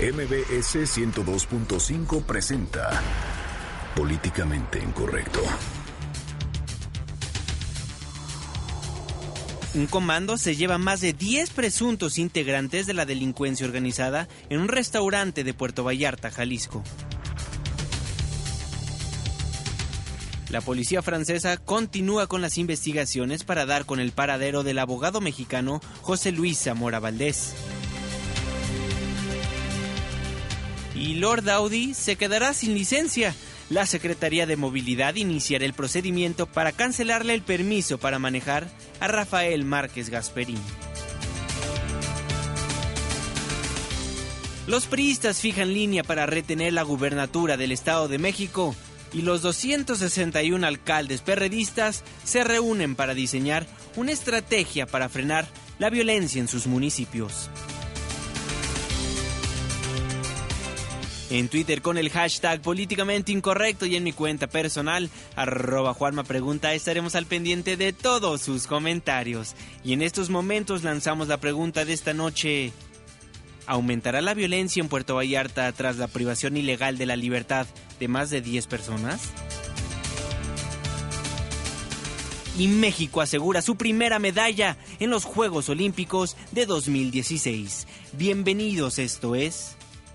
MBS 102.5 presenta Políticamente Incorrecto. Un comando se lleva más de 10 presuntos integrantes de la delincuencia organizada en un restaurante de Puerto Vallarta, Jalisco. La policía francesa continúa con las investigaciones para dar con el paradero del abogado mexicano José Luis Zamora Valdés. Y Lord Audi se quedará sin licencia. La Secretaría de Movilidad iniciará el procedimiento para cancelarle el permiso para manejar a Rafael Márquez Gasperín. Los priistas fijan línea para retener la gubernatura del Estado de México y los 261 alcaldes perredistas se reúnen para diseñar una estrategia para frenar la violencia en sus municipios. En Twitter con el hashtag políticamente incorrecto y en mi cuenta personal, arroba Juanma Pregunta, estaremos al pendiente de todos sus comentarios. Y en estos momentos lanzamos la pregunta de esta noche. ¿Aumentará la violencia en Puerto Vallarta tras la privación ilegal de la libertad de más de 10 personas? Y México asegura su primera medalla en los Juegos Olímpicos de 2016. Bienvenidos, esto es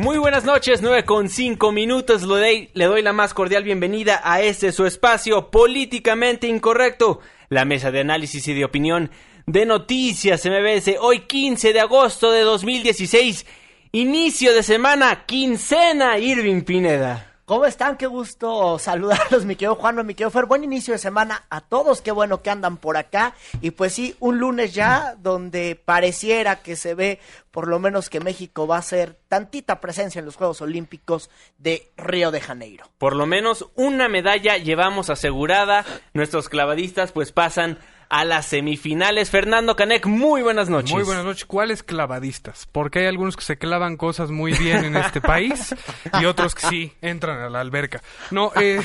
Muy buenas noches, 9 con 5 minutos. Le doy, la más cordial bienvenida a este su espacio políticamente incorrecto, la mesa de análisis y de opinión de Noticias MBS. Hoy 15 de agosto de 2016, inicio de semana, quincena, Irving Pineda. ¿Cómo están? Qué gusto saludarlos, mi querido Juan, mi querido Fer. Buen inicio de semana a todos. Qué bueno que andan por acá. Y pues sí, un lunes ya donde pareciera que se ve por lo menos que México va a ser tantita presencia en los Juegos Olímpicos de Río de Janeiro. Por lo menos una medalla llevamos asegurada. Nuestros clavadistas pues pasan a las semifinales. Fernando Canek, muy buenas noches. Muy buenas noches. ¿Cuáles clavadistas? Porque hay algunos que se clavan cosas muy bien en este país y otros que sí entran a la alberca. No, eh,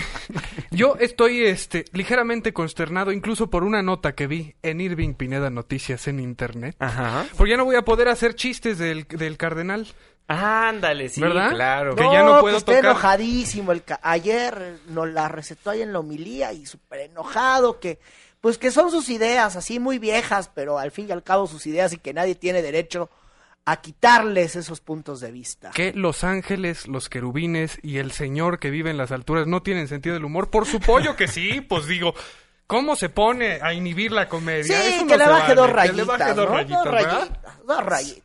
yo estoy este, ligeramente consternado incluso por una nota que vi en Irving Pineda Noticias en internet. Ajá. Porque ya no voy a poder hacer chistes del, del cardenal. Ándale, sí, ¿Verdad? claro. Que ya no puedo que está tocar. enojadísimo. El ca- Ayer nos la recetó ahí en la homilía y súper enojado que... Pues que son sus ideas, así muy viejas, pero al fin y al cabo sus ideas y que nadie tiene derecho a quitarles esos puntos de vista. Que los ángeles, los querubines y el señor que vive en las alturas no tienen sentido del humor. Por su pollo que sí, pues digo, ¿cómo se pone a inhibir la comedia? Sí, Eso no que le baje vale, que le baje dos ¿no? rayitas, dos ¿verdad? rayitas, dos rayitas.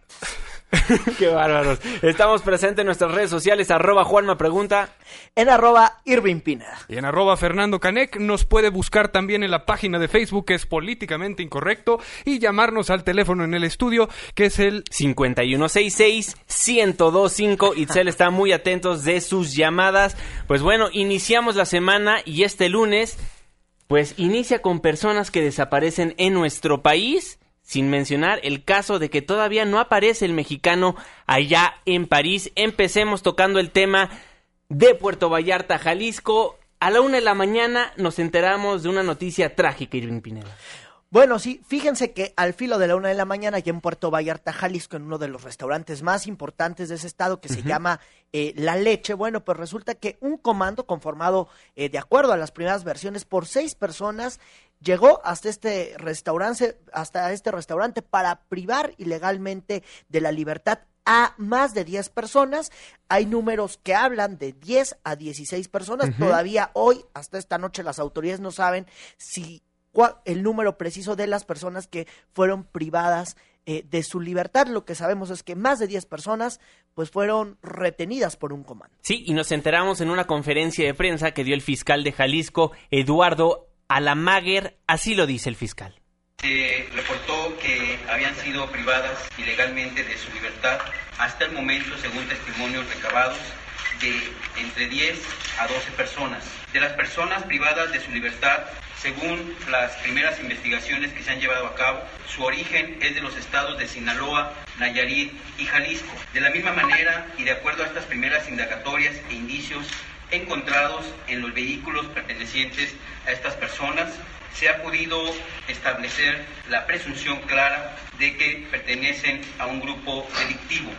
Qué bárbaros. Estamos presentes en nuestras redes sociales, arroba Juanma Pregunta. En arroba Irving Pineda. Y en arroba Fernando Canec nos puede buscar también en la página de Facebook que es políticamente incorrecto y llamarnos al teléfono en el estudio que es el 5166-1025. Itzel está muy atentos de sus llamadas. Pues bueno, iniciamos la semana y este lunes, pues inicia con personas que desaparecen en nuestro país. Sin mencionar el caso de que todavía no aparece el mexicano allá en París. Empecemos tocando el tema de Puerto Vallarta, Jalisco. A la una de la mañana nos enteramos de una noticia trágica, Irving Pineda. Bueno, sí, fíjense que al filo de la una de la mañana, aquí en Puerto Vallarta, Jalisco, en uno de los restaurantes más importantes de ese estado, que se llama eh, La Leche, bueno, pues resulta que un comando conformado, eh, de acuerdo a las primeras versiones, por seis personas, llegó hasta este restaurante, hasta este restaurante para privar ilegalmente de la libertad a más de 10 personas. Hay números que hablan de 10 a 16 personas. Todavía hoy, hasta esta noche, las autoridades no saben si el número preciso de las personas que fueron privadas eh, de su libertad. Lo que sabemos es que más de 10 personas pues fueron retenidas por un comando. Sí, y nos enteramos en una conferencia de prensa que dio el fiscal de Jalisco, Eduardo Alamaguer, así lo dice el fiscal. Se reportó que habían sido privadas ilegalmente de su libertad hasta el momento, según testimonios recabados, de entre 10 a 12 personas. De las personas privadas de su libertad, según las primeras investigaciones que se han llevado a cabo, su origen es de los estados de Sinaloa, Nayarit y Jalisco. De la misma manera y de acuerdo a estas primeras indagatorias e indicios encontrados en los vehículos pertenecientes a estas personas, se ha podido establecer la presunción clara de que pertenecen a un grupo delictivo.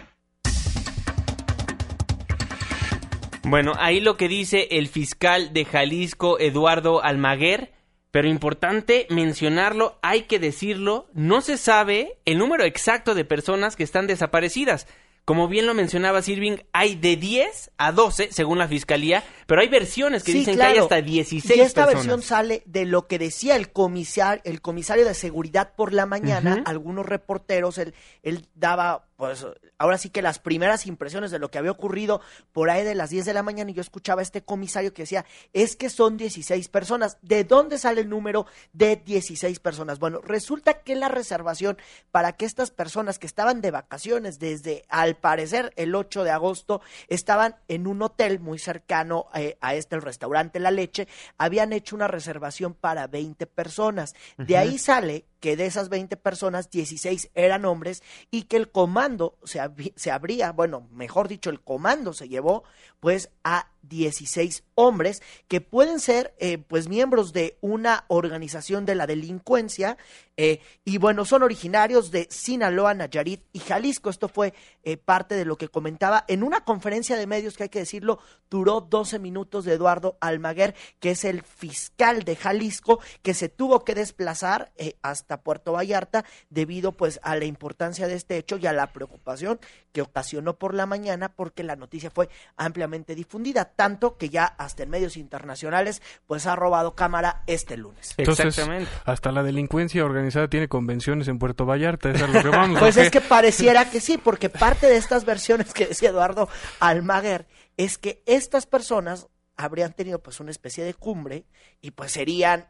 Bueno, ahí lo que dice el fiscal de Jalisco, Eduardo Almaguer, pero importante mencionarlo, hay que decirlo, no se sabe el número exacto de personas que están desaparecidas. Como bien lo mencionaba Sirving, hay de 10 a 12, según la fiscalía, pero hay versiones que dicen que hay hasta 16 Y esta personas. versión sale de lo que decía el comisario, el comisario de seguridad por la mañana, algunos reporteros, él, él daba, pues, ahora sí que las primeras impresiones de lo que había ocurrido por ahí de las 10 de la mañana y yo escuchaba a este comisario que decía, es que son 16 personas. ¿De dónde sale el número de 16 personas? Bueno, resulta que la reservación para que estas personas que estaban de vacaciones desde, al parecer, el 8 de agosto, estaban en un hotel muy cercano eh, a este, el restaurante La Leche, habían hecho una reservación para 20 personas. De ahí sale que de esas 20 personas, 16 eran hombres y que el comando se, se abría, bueno, mejor dicho, el comando se llevó pues a 16 hombres que pueden ser eh, pues miembros de una organización de la delincuencia eh, y bueno, son originarios de Sinaloa, Nayarit y Jalisco. Esto fue eh, parte de lo que comentaba en una conferencia de medios que hay que decirlo, duró 12 minutos de Eduardo Almaguer, que es el fiscal de Jalisco, que se tuvo que desplazar eh, hasta Puerto Vallarta debido pues a la importancia de este hecho y a la preocupación que ocasionó por la mañana porque la noticia fue ampliamente difundida, tanto que ya hasta en medios internacionales pues ha robado cámara este lunes. Entonces, Exactamente. hasta la delincuencia organizada tiene convenciones en Puerto Vallarta, es a lo que vamos. Pues ¿o es que pareciera que sí, porque parte de estas versiones que decía Eduardo Almaguer es que estas personas habrían tenido pues una especie de cumbre y pues serían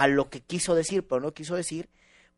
a lo que quiso decir, pero no quiso decir,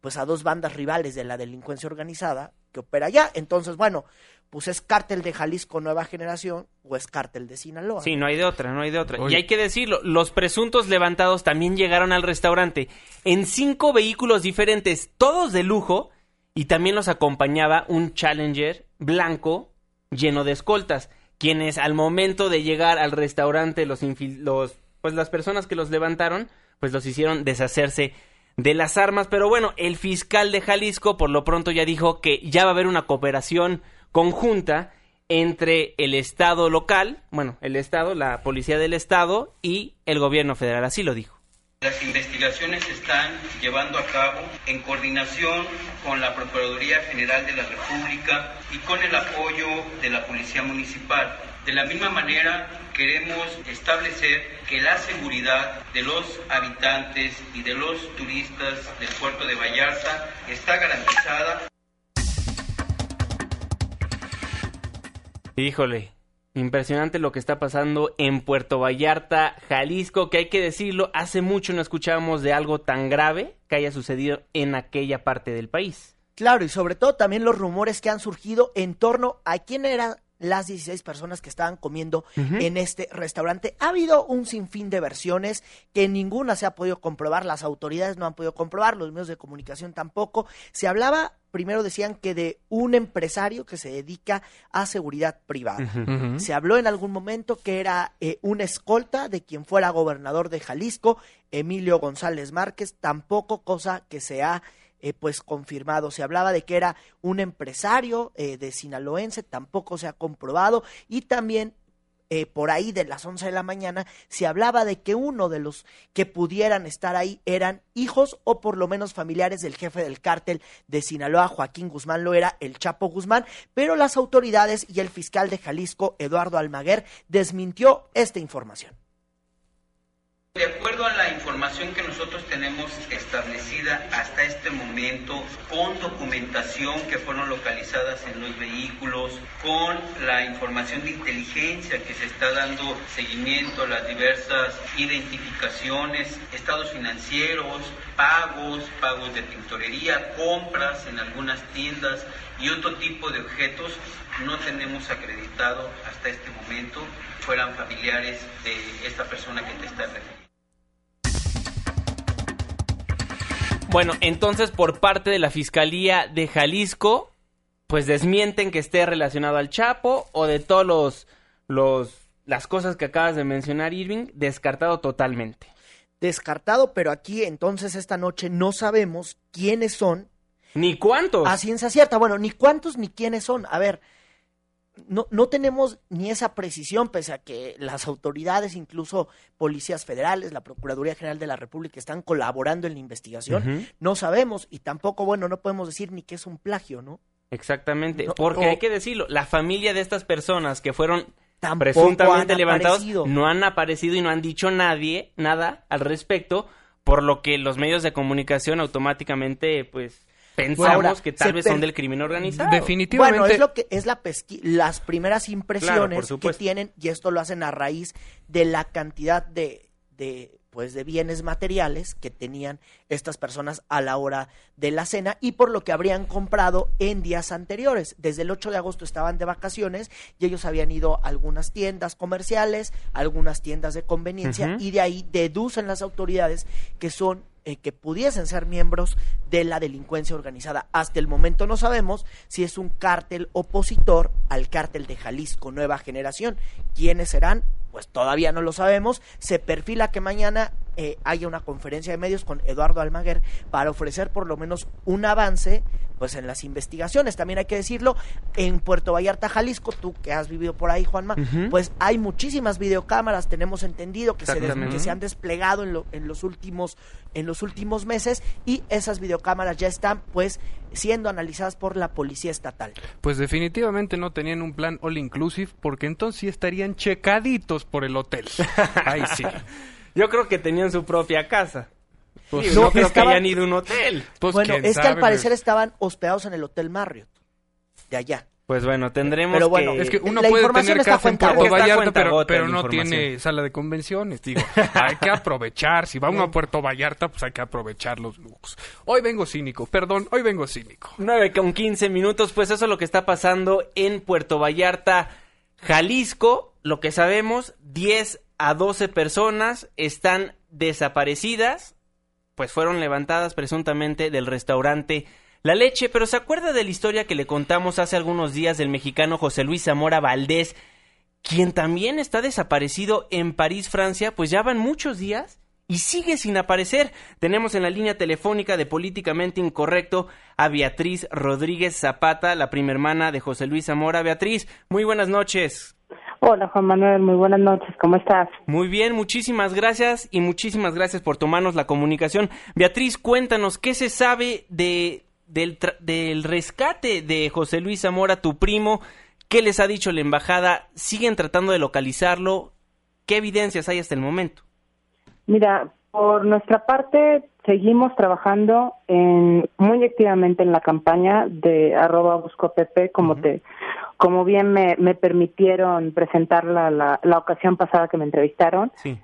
pues a dos bandas rivales de la delincuencia organizada que opera allá. Entonces, bueno, pues es cártel de Jalisco Nueva Generación o es cártel de Sinaloa. Sí, no hay de otra, no hay de otra. Oye. Y hay que decirlo, los presuntos levantados también llegaron al restaurante en cinco vehículos diferentes, todos de lujo, y también los acompañaba un Challenger blanco lleno de escoltas, quienes al momento de llegar al restaurante, los, infil- los pues las personas que los levantaron, pues los hicieron deshacerse de las armas. Pero bueno, el fiscal de Jalisco por lo pronto ya dijo que ya va a haber una cooperación conjunta entre el Estado local, bueno, el Estado, la Policía del Estado y el gobierno federal, así lo dijo. Las investigaciones se están llevando a cabo en coordinación con la Procuraduría General de la República y con el apoyo de la Policía Municipal. De la misma manera, queremos establecer que la seguridad de los habitantes y de los turistas del puerto de Vallarta está garantizada Híjole, impresionante lo que está pasando en Puerto Vallarta, Jalisco, que hay que decirlo, hace mucho no escuchábamos de algo tan grave que haya sucedido en aquella parte del país. Claro, y sobre todo también los rumores que han surgido en torno a quién eran las 16 personas que estaban comiendo en este restaurante. Ha habido un sinfín de versiones que ninguna se ha podido comprobar, las autoridades no han podido comprobar, los medios de comunicación tampoco. Se hablaba, primero decían que de un empresario que se dedica a seguridad privada. Se habló en algún momento que era eh, una escolta de quien fuera gobernador de Jalisco, Emilio González Márquez, tampoco cosa que se ha eh, pues confirmado. Se hablaba de que era un empresario eh, de sinaloense, tampoco se ha comprobado y también eh, por ahí de las 11 de la mañana se hablaba de que uno de los que pudieran estar ahí eran hijos o por lo menos familiares del jefe del cártel de Sinaloa, Joaquín Guzmán lo era, el Chapo Guzmán, pero las autoridades y el fiscal de Jalisco, Eduardo Almaguer, desmintió esta información. De acuerdo a la información que nosotros tenemos establecida hasta este momento, con documentación que fueron localizadas en los vehículos, con la información de inteligencia que se está dando seguimiento a las diversas identificaciones, estados financieros, pagos, pagos de tintorería, compras en algunas tiendas y otro tipo de objetos, no tenemos acreditado hasta este momento fueran familiares de esta persona que te está refiriendo. Bueno, entonces por parte de la Fiscalía de Jalisco, pues desmienten que esté relacionado al Chapo o de todos los, los las cosas que acabas de mencionar, Irving, descartado totalmente. Descartado, pero aquí entonces esta noche no sabemos quiénes son. Ni cuántos. A ciencia cierta, bueno, ni cuántos ni quiénes son. A ver, no, no tenemos ni esa precisión, pese a que las autoridades, incluso policías federales, la Procuraduría General de la República, están colaborando en la investigación. No sabemos y tampoco, bueno, no podemos decir ni que es un plagio, ¿no? Exactamente, porque hay que decirlo, la familia de estas personas que fueron presuntamente levantados no han aparecido y no han dicho nadie nada al respecto, por lo que los medios de comunicación automáticamente, pues pensamos que tal vez son del crimen organizado. Definitivamente. Bueno, es lo que es la las primeras impresiones que tienen y esto lo hacen a raíz de la cantidad de, de pues de bienes materiales que tenían estas personas a la hora de la cena y por lo que habrían comprado en días anteriores. Desde el 8 de agosto estaban de vacaciones y ellos habían ido a algunas tiendas comerciales, algunas tiendas de conveniencia y de ahí deducen las autoridades que son que pudiesen ser miembros de la delincuencia organizada. Hasta el momento no sabemos si es un cártel opositor al cártel de Jalisco Nueva Generación. ¿Quiénes serán? Pues todavía no lo sabemos. Se perfila que mañana eh, haya una conferencia de medios con Eduardo Almaguer para ofrecer por lo menos un avance pues en las investigaciones. También hay que decirlo, en Puerto Vallarta, Jalisco, tú que has vivido por ahí, Juanma, pues hay muchísimas videocámaras, tenemos entendido que, se, que se han desplegado en, en, los últimos, en los últimos meses y esas videocámaras ya están pues siendo analizadas por la policía estatal. Pues definitivamente no tenían un plan all inclusive porque entonces sí estarían checaditos por el hotel. Ahí sí. Yo creo que tenían su propia casa. Pues no, creo que hayan ido a un hotel. Pues bueno, es que al parecer estaban hospedados en el Hotel Marriott, de allá. Pues bueno, tendremos pero bueno, Es que uno puede tener casa en Puerto Vallarta, pero, pero no tiene sala de convenciones. Digo, hay que aprovechar. Si va uno a Puerto Vallarta, pues hay que aprovechar los lujos. Hoy vengo cínico, perdón, hoy vengo cínico. 9 con 15 minutos, pues eso es lo que está pasando en Puerto Vallarta, Jalisco. Lo que sabemos, 10 a 12 personas están desaparecidas pues fueron levantadas presuntamente del restaurante La Leche, pero ¿se acuerda de la historia que le contamos hace algunos días del mexicano José Luis Zamora Valdés, quien también está desaparecido en París, Francia? Pues ya van muchos días y sigue sin aparecer. Tenemos en la línea telefónica de Políticamente Incorrecto a Beatriz Rodríguez Zapata, la prima hermana de José Luis Zamora. Beatriz, muy buenas noches. Hola Juan Manuel, muy buenas noches, ¿cómo estás? Muy bien, muchísimas gracias y muchísimas gracias por tomarnos la comunicación. Beatriz, cuéntanos, ¿qué se sabe de, del, del rescate de José Luis Zamora, tu primo? ¿Qué les ha dicho la embajada? ¿Siguen tratando de localizarlo? ¿Qué evidencias hay hasta el momento? Mira, por nuestra parte seguimos trabajando en, muy activamente en la campaña de arroba busco como te como bien me, me permitieron presentarla la, la, ocasión pasada que me entrevistaron. Sí.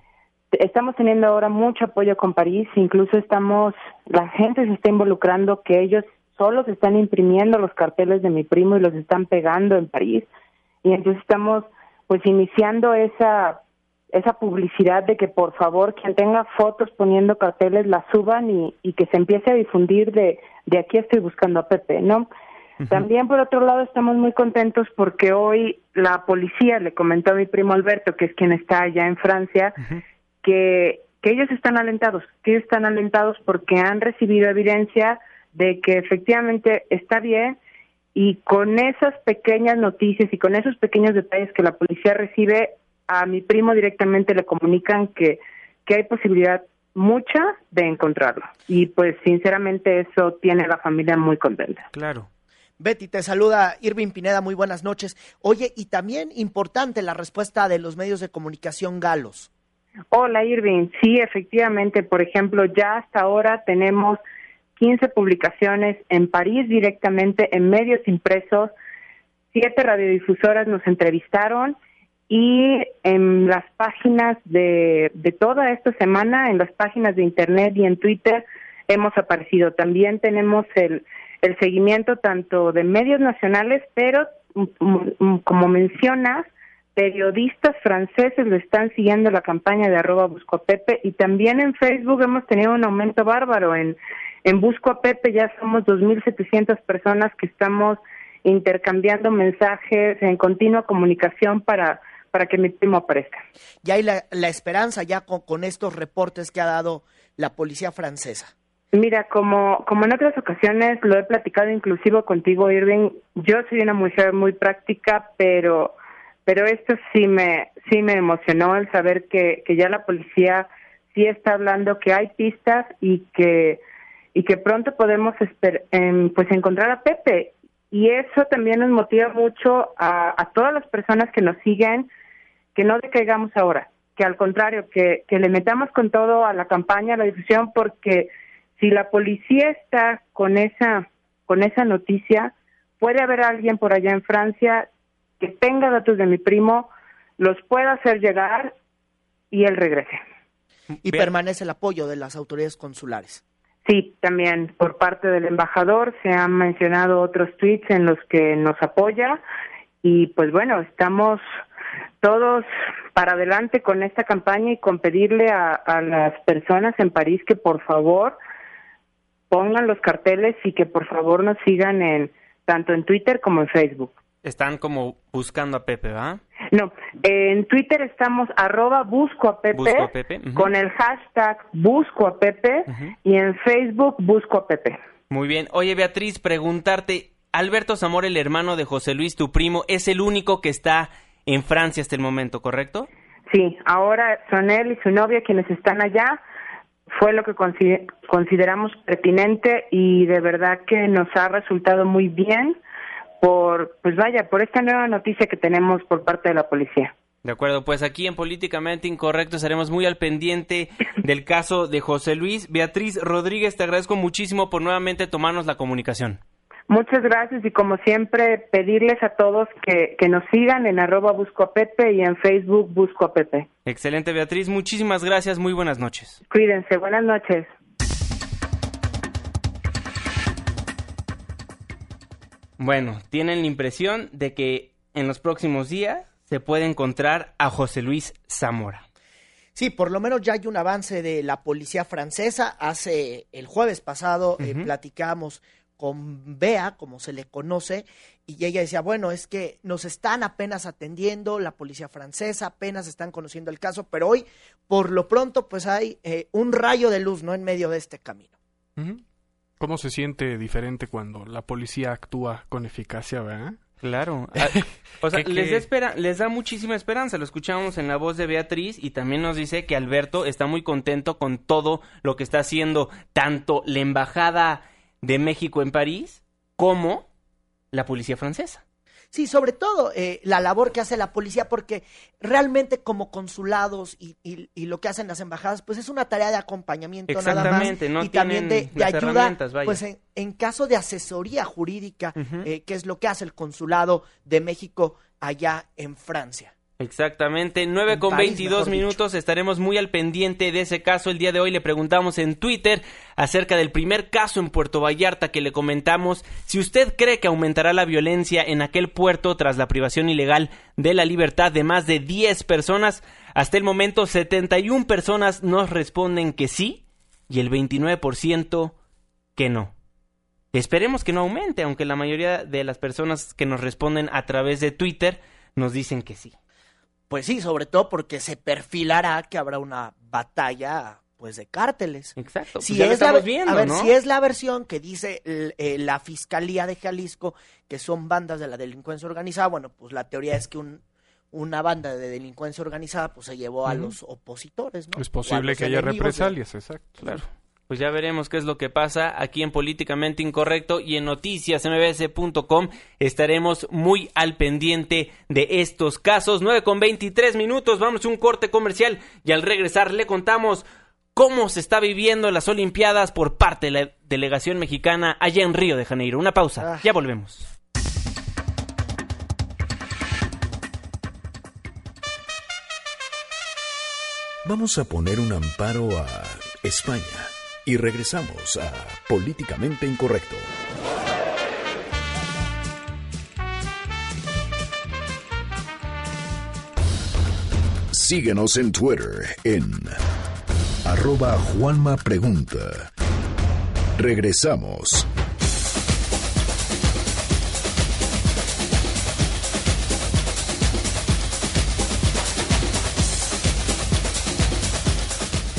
Estamos teniendo ahora mucho apoyo con París, incluso estamos, la gente se está involucrando que ellos solos están imprimiendo los carteles de mi primo y los están pegando en París. Y entonces estamos pues iniciando esa esa publicidad de que por favor quien tenga fotos poniendo carteles las suban y, y que se empiece a difundir de, de aquí estoy buscando a Pepe, ¿no? También, por otro lado, estamos muy contentos porque hoy la policía le comentó a mi primo Alberto, que es quien está allá en Francia, que, que ellos están alentados, que ellos están alentados porque han recibido evidencia de que efectivamente está bien y con esas pequeñas noticias y con esos pequeños detalles que la policía recibe, a mi primo directamente le comunican que, que hay posibilidad mucha de encontrarlo. Y pues sinceramente eso tiene a la familia muy contenta. Claro. Betty, te saluda Irving Pineda, muy buenas noches. Oye, y también importante la respuesta de los medios de comunicación galos. Hola Irving, sí, efectivamente, por ejemplo, ya hasta ahora tenemos 15 publicaciones en París directamente en medios impresos, siete radiodifusoras nos entrevistaron y en las páginas de, de toda esta semana, en las páginas de Internet y en Twitter, hemos aparecido. También tenemos el, el seguimiento tanto de medios nacionales, pero como mencionas, periodistas franceses le están siguiendo la campaña de arroba Busco a Pepe y también en Facebook hemos tenido un aumento bárbaro. En, en Busco a Pepe ya somos 2.700 personas que estamos intercambiando mensajes en continua comunicación para, para que mi primo aparezca. Y hay la, la esperanza ya con, con estos reportes que ha dado la policía francesa. Mira, como, como en otras ocasiones lo he platicado inclusive contigo, Irving, yo soy una mujer muy práctica, pero pero esto sí me sí me emocionó el saber que, que ya la policía sí está hablando que hay pistas y que y que pronto podemos em, pues encontrar a Pepe. Y eso también nos motiva mucho a, a todas las personas que nos siguen que no decaigamos ahora que al contrario que, que le metamos con todo a la campaña a la difusión porque si la policía está con esa con esa noticia puede haber alguien por allá en Francia que tenga datos de mi primo, los pueda hacer llegar y él regrese. Y permanece el apoyo de las autoridades consulares. Sí, también por parte del embajador se han mencionado otros tweets en los que nos apoya y pues bueno, estamos todos para adelante con esta campaña y con pedirle a, a las personas en París que por favor pongan los carteles y que por favor nos sigan en tanto en Twitter como en Facebook. Están como buscando a Pepe, ¿va? No, en Twitter estamos arroba busco a Pepe, Busco a Pepe, ujú. con el hashtag busco a Pepe y en Facebook busco a Pepe. Muy bien. Oye, Beatriz, preguntarte, Alberto Zamora, el hermano de José Luis, tu primo, es el único que está en Francia hasta el momento, ¿correcto? Sí, ahora son él y su novia quienes están allá. Fue lo que consideramos pertinente y de verdad que nos ha resultado muy bien por, pues vaya, por esta nueva noticia que tenemos por parte de la policía. De acuerdo, pues aquí en Políticamente Incorrecto estaremos muy al pendiente del caso de José Luis. Beatriz Rodríguez, te agradezco muchísimo por nuevamente tomarnos la comunicación. Muchas gracias y como siempre pedirles a todos que, que nos sigan en arroba busco a Pepe y en Facebook busco a Pepe. Excelente, Beatriz. Muchísimas gracias. Muy buenas noches. Cuídense, buenas noches. Bueno, tienen la impresión de que en los próximos días se puede encontrar a José Luis Zamora. Sí, por lo menos ya hay un avance de la policía francesa. Hace el jueves pasado eh, platicamos con Bea, como se le conoce, y ella decía, bueno, es que nos están apenas atendiendo, la policía francesa apenas están conociendo el caso, pero hoy, por lo pronto, pues hay eh, un rayo de luz, ¿no? En medio de este camino. ¿Cómo se siente diferente cuando la policía actúa con eficacia, verdad? Claro. Ah, O sea, ¿Qué- les da, espera- les da muchísima esperanza. Lo escuchamos en la voz de Beatriz y también nos dice que Alberto está muy contento con todo lo que está haciendo tanto la Embajada de México en París como la policía francesa. Sí, sobre todo eh, la labor que hace la policía, porque realmente como consulados y, y- y lo que hacen las embajadas, pues es una tarea de acompañamiento nada más. Exactamente, no y también de, ayuda, pues en, en caso de asesoría jurídica, eh, que es lo que hace el consulado de México allá en Francia. Exactamente, 9 En con París, 22 mejor minutos, estaremos muy al pendiente de ese caso. El día de hoy le preguntamos en Twitter acerca del primer caso en Puerto Vallarta que le comentamos si usted cree que aumentará la violencia en aquel puerto tras la privación ilegal de la libertad de más de 10 personas. Hasta el momento 71 personas nos responden que sí y el 29% que no. Esperemos que no aumente, aunque la mayoría de las personas que nos responden a través de Twitter nos dicen que sí. Pues sí, sobre todo porque se perfilará que habrá una batalla pues de cárteles. Exacto. pues Si ya lo es la, viendo, a ver, ¿no? si es la versión que dice el- eh, la Fiscalía de Jalisco, que son bandas de la delincuencia organizada, bueno, pues la teoría es que un, una banda de delincuencia organizada pues se llevó a los opositores, ¿no? Es posible que haya de- represalias, exacto. Claro. Pues ya veremos qué es lo que pasa aquí en Políticamente Incorrecto y en noticiasmbs.com estaremos muy al pendiente de estos casos. 9 con 23 minutos, vamos a un corte comercial y al regresar le contamos cómo se está viviendo las Olimpiadas por parte de la delegación mexicana allá en Río de Janeiro. Una pausa, Ah. ya volvemos. Vamos a poner un amparo a España y regresamos a Políticamente Incorrecto. Síguenos en Twitter en arroba Juanma Pregunta. Regresamos.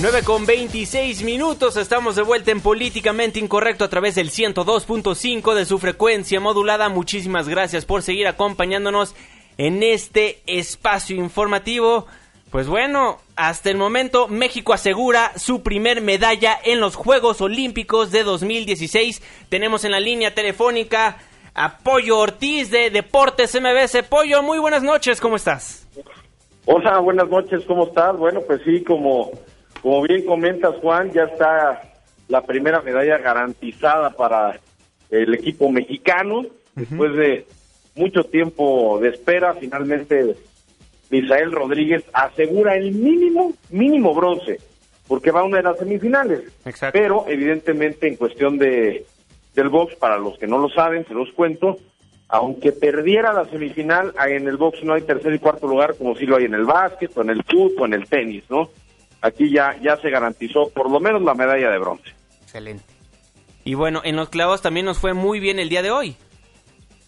Nueve con 26 minutos, estamos de vuelta en Políticamente Incorrecto a través del 102.5 de su frecuencia modulada. Muchísimas gracias por seguir acompañándonos en este espacio informativo. Pues bueno, hasta el momento México asegura su primer medalla en los Juegos Olímpicos de 2016. Tenemos en la línea telefónica a Pollo Ortiz de Deportes MBS. Pollo, muy buenas noches, ¿cómo estás? Hola, buenas noches, ¿cómo estás? Bueno, pues sí, como, como bien comentas, Juan, ya está la primera medalla garantizada para el equipo mexicano. Después de mucho tiempo de espera, finalmente Misael Rodríguez asegura el mínimo, mínimo bronce, porque va a una de las semifinales. Exacto. Pero evidentemente en cuestión de del box, para los que no lo saben, se los cuento, aunque perdiera la semifinal, en el box no hay tercer y cuarto lugar como si lo hay en el básquet, o en el fútbol, o en el tenis, ¿no? Aquí ya, ya se garantizó por lo menos la medalla de bronce. Excelente. Y bueno, en los clavos también nos fue muy bien el día de hoy.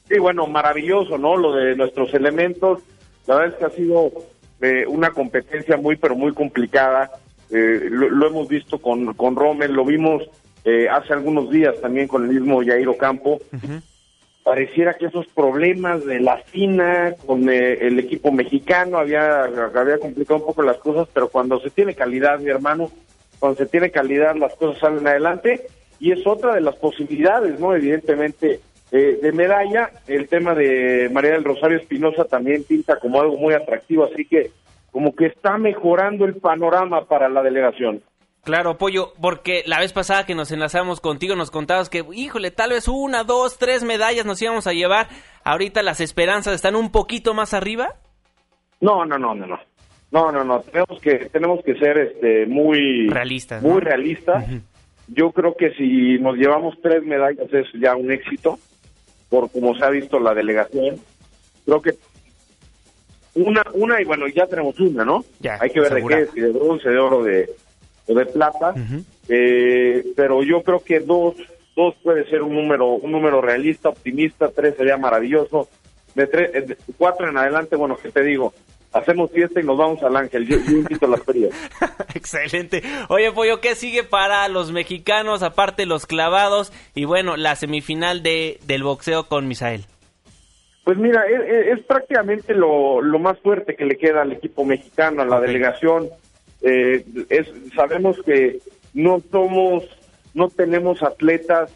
Sí, bueno, maravilloso, ¿no? Lo de nuestros elementos. La verdad es que ha sido eh, una competencia muy, pero muy complicada. Eh, lo, lo hemos visto con, con Rommel, lo vimos eh, hace algunos días también con el mismo Jairo Campo. Pareciera que esos problemas de la FINA con eh, el equipo mexicano había, había complicado un poco las cosas, pero cuando se tiene calidad, mi hermano, cuando se tiene calidad las cosas salen adelante y es otra de las posibilidades, ¿no? Evidentemente, eh, de medalla, el tema de María del Rosario Espinosa también pinta como algo muy atractivo, así que como que está mejorando el panorama para la delegación. Claro, Pollo, porque la vez pasada que nos enlazamos contigo nos contabas que, híjole, tal vez una, dos, tres medallas nos íbamos a llevar. Ahorita las esperanzas están un poquito más arriba. No, no, no, no, no. No, no, no, tenemos que tenemos que ser este muy Realistas, ¿no? Muy realistas. Yo creo que si nos llevamos tres medallas es ya un éxito por como se ha visto la delegación. Creo que una una y bueno, ya tenemos una, ¿no? Ya, Hay que ver de qué, si de bronce, de oro, de o de plata. Eh, pero yo creo que dos dos puede ser un número un número realista, optimista, tres sería maravilloso. De tres, eh, de cuatro en adelante, bueno, ¿qué te digo? Hacemos fiesta y nos vamos al Ángel. Yo, yo invito a las frías. Excelente. Oye, Pollo, ¿qué sigue para los mexicanos, aparte los clavados y bueno, la semifinal de, del boxeo con Misael? Pues mira, es, es- es prácticamente lo, lo más fuerte que le queda al equipo mexicano, a la delegación. Eh, es, sabemos que no somos, no tenemos atletas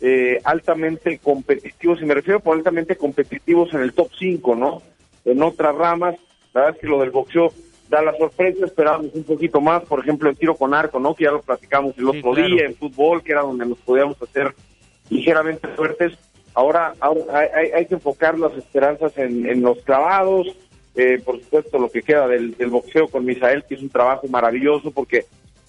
eh, altamente competitivos, y me refiero por altamente competitivos en el top 5, ¿no? En otras ramas, la verdad es que lo del boxeo da la sorpresa, esperábamos un poquito más, por ejemplo, en tiro con arco, ¿no? Que ya lo platicamos el Sí, otro claro. día, en fútbol, que era donde nos podíamos hacer ligeramente fuertes. Ahora, ahora hay, hay- hay que enfocar las esperanzas en, en los clavados, eh, por supuesto lo que queda del, del boxeo con Misael, que es un trabajo maravilloso, porque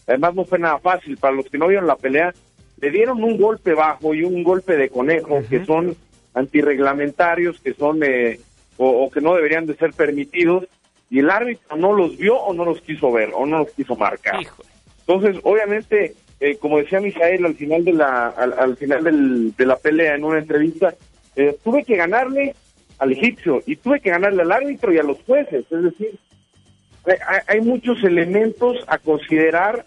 además no fue nada fácil. Para los que no vieron la pelea, le dieron un golpe bajo y un golpe de conejo, que son antirreglamentarios, que son eh, o, o que no deberían de ser permitidos, y el árbitro no los vio o no los quiso ver, o no los quiso marcar. Híjole. Entonces, obviamente, eh, como decía Misael al final de la al, al final del- de la pelea en una entrevista, eh, tuve que ganarle al egipcio y tuve que ganarle al árbitro y a los jueces. Es decir, hay, muchos elementos a considerar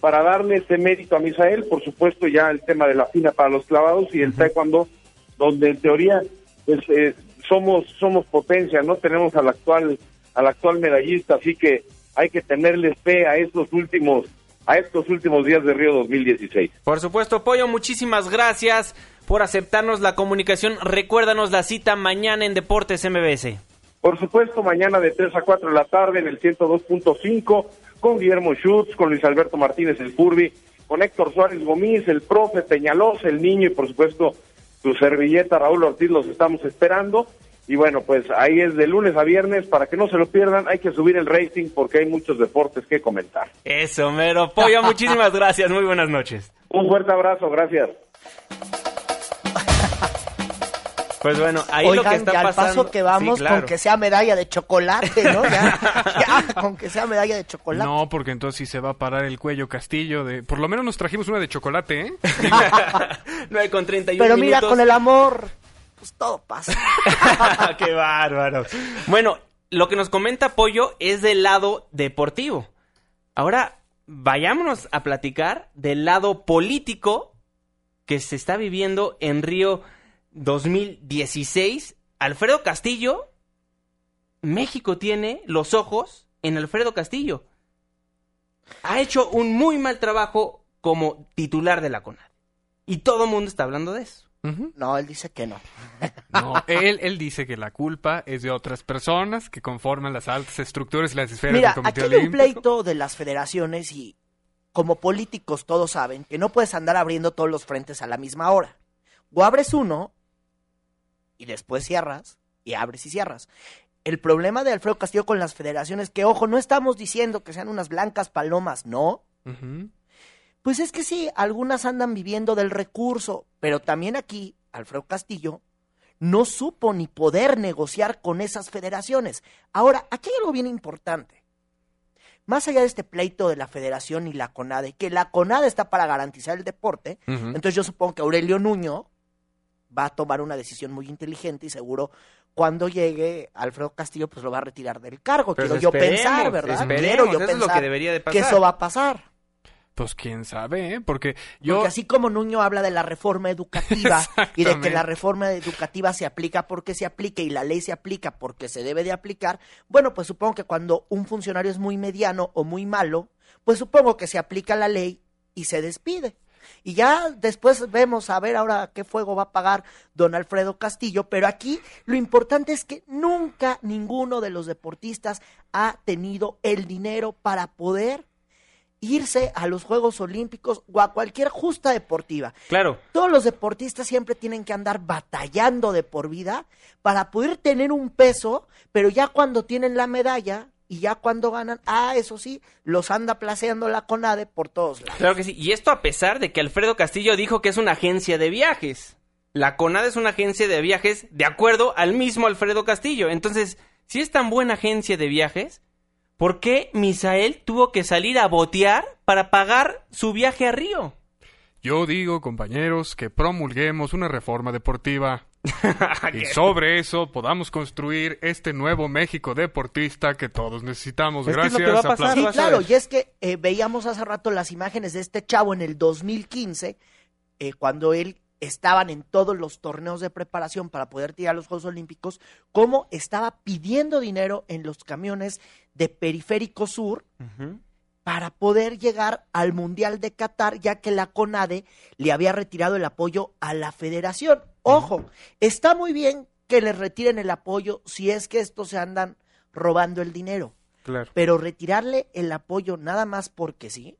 para darle ese mérito a Misael. Por supuesto, ya el tema de la fina para los clavados y el taekwondo, donde en teoría pues, eh, somos somos potencia, no tenemos al actual al actual medallista, así que hay que tenerle fe a estos últimos a estos últimos días de Río 2016. Por supuesto, Pollo, muchísimas gracias por aceptarnos la comunicación. Recuérdanos la cita mañana en Deportes MBS. Por supuesto, mañana de 3 a 4 de la tarde en el 102.5 con Guillermo Schutz, con Luis Alberto Martínez el Furby, con Héctor Suárez Gomis, el profe Peñalosa, el niño y por supuesto su servilleta Raúl Ortiz los estamos esperando. Y bueno, pues ahí es de lunes a viernes, para que no se lo pierdan, hay que subir el rating porque hay muchos deportes que comentar. Eso, mero. Pollo, muchísimas gracias. Muy buenas noches. Un fuerte abrazo, gracias. Pues bueno, ahí Oigan, lo que está ya al pasando. paso que vamos Sí, claro. con que sea medalla de chocolate, ¿no? Ya, ya, con que sea medalla de chocolate. No, porque entonces sí se va a parar el cuello Castillo de... Por lo menos nos trajimos una de chocolate, ¿eh? 9 con 31 Pero mira, minutos. con el amor, pues todo pasa. ¡Qué bárbaro! Bueno, lo que nos comenta Pollo es del lado deportivo. Ahora, vayámonos a platicar del lado político que se está viviendo en Río 2016. Alfredo Castillo, México tiene los ojos en Alfredo Castillo. Ha hecho un muy mal trabajo como titular de la CONAD. Y todo el mundo está hablando de eso. No, él dice que no. No, él, él dice que la culpa es de otras personas que conforman las altas estructuras y las esferas Mira, del Comité aquí hay un Olímpico. pleito de las federaciones y como políticos todos saben que no puedes andar abriendo todos los frentes a la misma hora. O abres uno y después cierras y abres y cierras. El problema de Alfredo Castillo con las federaciones, que ojo, no estamos diciendo que sean unas blancas palomas, no. Pues es que sí, algunas andan viviendo del recurso, pero también aquí Alfredo Castillo no supo ni poder negociar con esas federaciones. Ahora, aquí hay algo bien importante. Más allá de este pleito de la federación y la CONADE, que la CONADE está para garantizar el deporte, entonces yo supongo que Aurelio Nuño va a tomar una decisión muy inteligente y seguro cuando llegue Alfredo Castillo pues lo va a retirar del cargo. Pues Quiero yo pensar, ¿verdad? Quiero yo eso es lo pensar que debería de que eso va a pasar. Pues quién sabe, ¿eh? Porque yo... Porque así como Nuño habla de la reforma educativa y de que la reforma educativa se aplica porque se aplica y la ley se aplica porque se debe de aplicar, bueno, pues supongo que cuando un funcionario es muy mediano o muy malo, pues supongo que se aplica la ley y se despide. Y ya después vemos a ver ahora qué fuego va a pagar don Alfredo Castillo, pero aquí lo importante es que nunca ninguno de los deportistas ha tenido el dinero para poder irse a los Juegos Olímpicos o a cualquier justa deportiva. Claro. Todos los deportistas siempre tienen que andar batallando de por vida para poder tener un peso, pero ya cuando tienen la medalla y ya cuando ganan, ah, eso sí, los anda placeando la CONADE por todos lados. Claro que sí. Y esto a pesar de que Alfredo Castillo dijo que es una agencia de viajes. La CONAD es una agencia de viajes de acuerdo al mismo Alfredo Castillo. Entonces, si es tan buena agencia de viajes, ¿por qué Misael tuvo que salir a botear para pagar su viaje a Río? Yo digo, compañeros, que promulguemos una reforma deportiva. y sobre eso podamos construir este nuevo México deportista que todos necesitamos. Es que es lo Gracias. que va a pasar. Sí, claro, y es que eh, veíamos hace rato las imágenes de este chavo en el 2015, eh, cuando él estaban en todos los torneos de preparación para poder tirar los Juegos Olímpicos, cómo estaba pidiendo dinero en los camiones de Periférico Sur para poder llegar al Mundial de Qatar, ya que la CONADE le había retirado el apoyo a la federación. Ojo, está muy bien que les retiren el apoyo si es que estos se andan robando el dinero. Claro. Pero retirarle el apoyo nada más porque sí,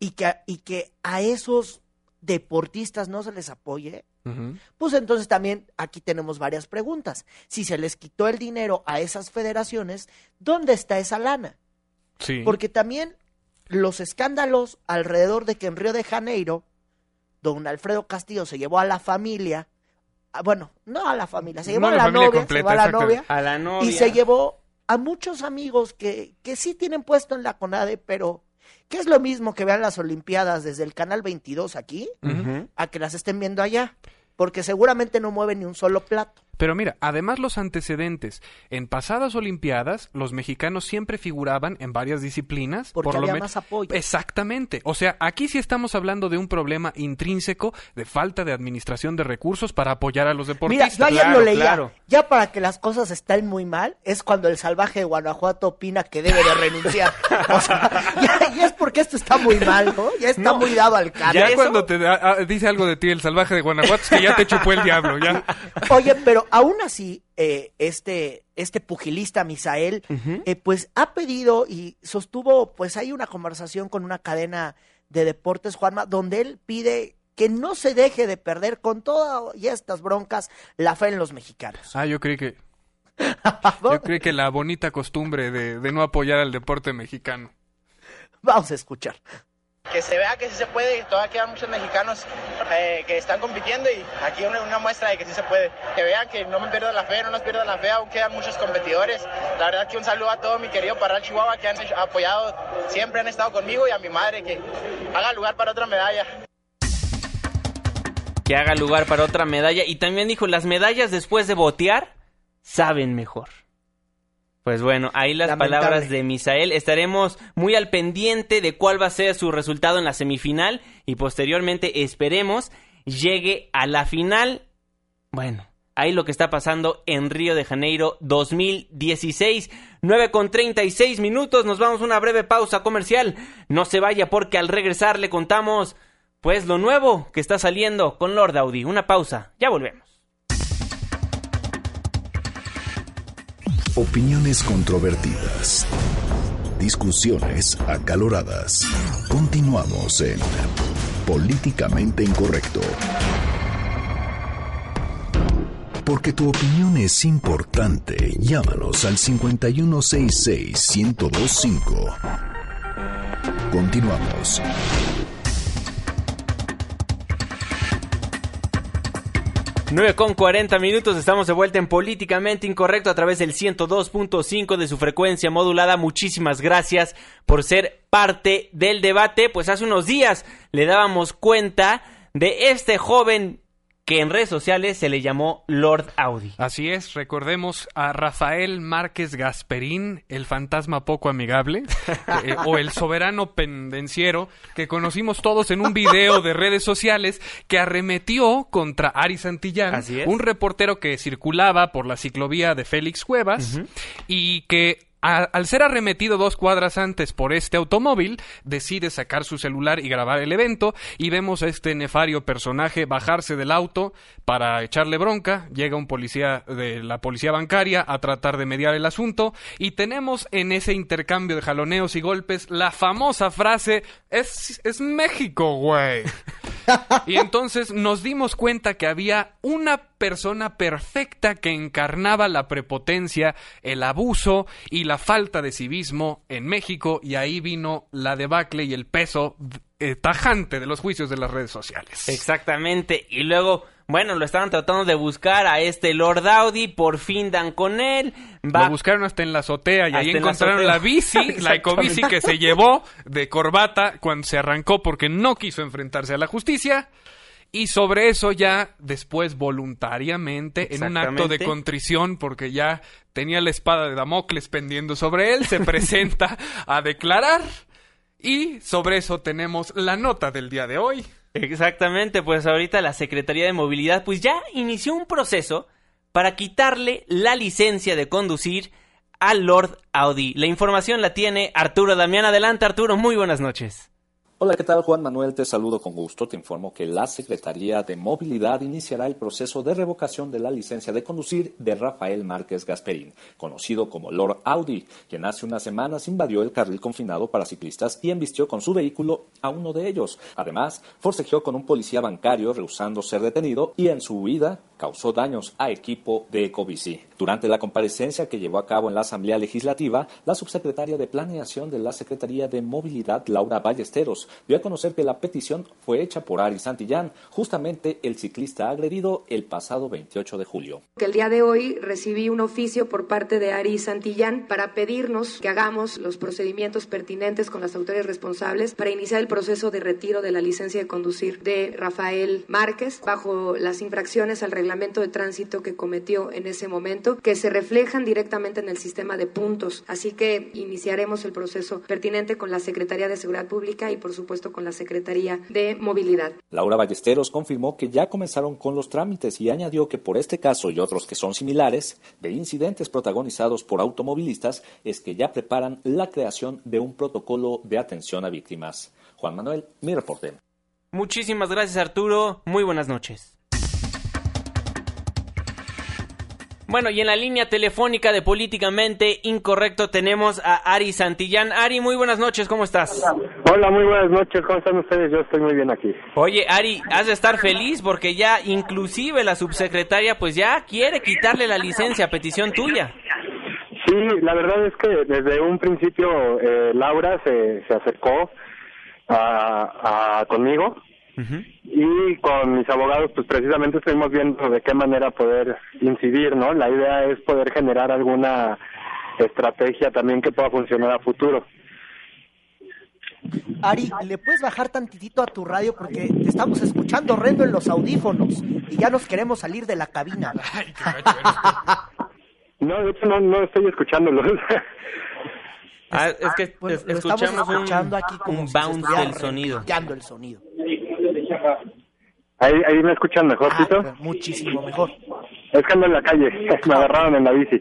y que, y que a esos deportistas no se les apoye, pues entonces también aquí tenemos varias preguntas. Si se les quitó el dinero a esas federaciones, ¿dónde está esa lana? Sí. Porque también los escándalos alrededor de que en Río de Janeiro, don Alfredo Castillo se llevó a la familia, ah, bueno, no a la familia, se llevó No a a la novia, se llevó a la novia, A la novia. y se llevó a muchos amigos que, que sí tienen puesto en la CONADE, pero que es lo mismo que vean las Olimpiadas desde el Canal 22 aquí, a que las estén viendo allá, porque seguramente no mueven ni un solo plato. Pero mira, además los antecedentes. En pasadas Olimpiadas, los mexicanos siempre figuraban en varias disciplinas. Porque por lo había men- más apoyo. Exactamente. O sea, aquí sí estamos hablando de un problema intrínseco de falta de administración de recursos para apoyar a los Mira, deportistas. yo ayer claro, lo leía. claro. Ya para que las cosas estén muy mal, es cuando el salvaje de Guanajuato opina que debe de renunciar. O sea, ya, ya es porque esto está muy mal, ¿no? Ya está No, muy dado al cambio. Ya ¿eso? cuando te da- ah, dice algo de ti el salvaje de Guanajuato es que ya te chupó el diablo, ya. Oye, pero aún así, eh, este, este pugilista Misael, eh, pues ha pedido y sostuvo, pues hay una conversación con una cadena de deportes, Juanma, donde él pide que no se deje de perder con todas estas broncas la fe en los mexicanos. Ah, yo creí que yo creí que la bonita costumbre de, de no apoyar al deporte mexicano. Vamos a escuchar. Que se vea que sí se puede y todavía quedan muchos mexicanos eh, que están compitiendo y aquí una, muestra de que sí se puede. Que vean que no me pierdo la fe, no nos pierdo la fe, aún quedan muchos competidores. La verdad que un saludo a todo mi querido Parral Chihuahua que han apoyado, siempre han estado conmigo y a mi madre que haga lugar para otra medalla. Que haga lugar para otra medalla. Y también dijo, las medallas después de botear saben mejor. Pues bueno, ahí las Lamentable. palabras de Misael. Estaremos muy al pendiente de cuál va a ser su resultado en la semifinal y posteriormente esperemos llegue a la final. Bueno, ahí lo que está pasando en Río de Janeiro 2016. 9 con 36 minutos. Nos vamos a una breve pausa comercial. No se vaya porque al regresar le contamos pues lo nuevo que está saliendo con Lord Audi. Una pausa. Ya volvemos. Opiniones controvertidas. Discusiones acaloradas. Continuamos en Políticamente Incorrecto. Porque tu opinión es importante, llámanos al 5166-1025. Continuamos. 9 con 40 minutos, estamos de vuelta en Políticamente Incorrecto a través del 102.5 de su frecuencia modulada. Muchísimas gracias por ser parte del debate. Pues hace unos días le dábamos cuenta de este joven que en redes sociales se le llamó Lord Audi. Así es, recordemos a Rafael Márquez Gasperín, el fantasma poco amigable, eh, o el soberano pendenciero, que conocimos todos en un video de redes sociales que arremetió contra Ari Santillán, Así es. un reportero que circulaba por la ciclovía de Félix Cuevas y que al ser arremetido dos cuadras antes por este automóvil, decide sacar su celular y grabar el evento y vemos a este nefario personaje bajarse del auto para echarle bronca, llega un policía de la policía bancaria a tratar de mediar el asunto y tenemos en ese intercambio de jaloneos y golpes la famosa frase es, es México, güey. Y entonces nos dimos cuenta que había una persona perfecta que encarnaba la prepotencia, el abuso y la falta de civismo en México y ahí vino la debacle y el peso eh, tajante de los juicios de las redes sociales. Exactamente. Y luego, bueno, lo estaban tratando de buscar a este Lord Audi, por fin dan con él. Va Lo buscaron hasta en la azotea y Hasta ahí en la encontraron azotea. la bici, la ecobici que se llevó de corbata cuando se arrancó porque no quiso enfrentarse a la justicia. Y sobre eso ya después voluntariamente, en un acto de contrición, porque ya tenía la espada de Damocles pendiendo sobre él, se presenta a declarar. Y sobre eso tenemos la nota del día de hoy. Exactamente, pues ahorita la Secretaría de Movilidad pues ya inició un proceso para quitarle la licencia de conducir al Lord Audi. La información la tiene Arturo Damián. Adelante Arturo, muy buenas noches. Hola, ¿qué tal Juan Manuel? Te saludo con gusto. Te informo que la Secretaría de Movilidad iniciará el proceso de revocación de la licencia de conducir de Rafael Márquez Gasperín, conocido como Lord Audi, quien hace unas semanas invadió el carril confinado para ciclistas y embistió con su vehículo a uno de ellos. Además, forcejeó con un policía bancario rehusando ser detenido y en su huida causó daños a equipo de Ecobici. Durante la comparecencia que llevó a cabo en la Asamblea Legislativa, la subsecretaria de Planeación de la Secretaría de Movilidad, Laura Ballesteros, dio a conocer que la petición fue hecha por Ari Santillán, justamente el ciclista agredido el pasado 28 de julio. el día de hoy recibí un oficio por parte de Ari Santillán para pedirnos que hagamos los procedimientos pertinentes con las autoridades responsables para iniciar el proceso de retiro de la licencia de conducir de Rafael Márquez bajo las infracciones al reglamento de tránsito que cometió en ese momento, que se reflejan directamente en el sistema de puntos. Así que iniciaremos el proceso pertinente con la Secretaría de Seguridad Pública y, por supuesto, con la Secretaría de Movilidad. Laura Ballesteros confirmó que ya comenzaron con los trámites y añadió que por este caso y otros que son similares, de incidentes protagonizados por automovilistas, es que ya preparan la creación de un protocolo de atención a víctimas. Juan Manuel, mi reporte. Muchísimas gracias Arturo, muy buenas noches. Bueno, y en la línea telefónica de Políticamente Incorrecto tenemos a Ari Santillán. Ari, muy buenas noches, ¿cómo estás? Hola, muy buenas noches, ¿cómo están ustedes? Yo estoy muy bien aquí. Oye, Ari, has de estar feliz porque ya inclusive la subsecretaria pues ya quiere quitarle la licencia a petición tuya. Sí, la verdad es que desde un principio eh, Laura se, se acercó a, a conmigo y con mis abogados pues precisamente estuvimos viendo de qué manera poder incidir, ¿no? La idea es poder generar alguna estrategia también que pueda funcionar a futuro. Ari, ¿le puedes bajar tantitito a tu radio? Porque te estamos escuchando horrendo en los audífonos y ya nos queremos salir de la cabina. no, de hecho no, no estoy escuchándolo. Ah, es que bueno, escuchamos estamos escuchando aquí como un bounce del sonido. el sonido. Ahí, ahí me escuchan mejor, Ah, Tito. pero muchísimo mejor. Es que ando en la calle, me agarraron en la bici.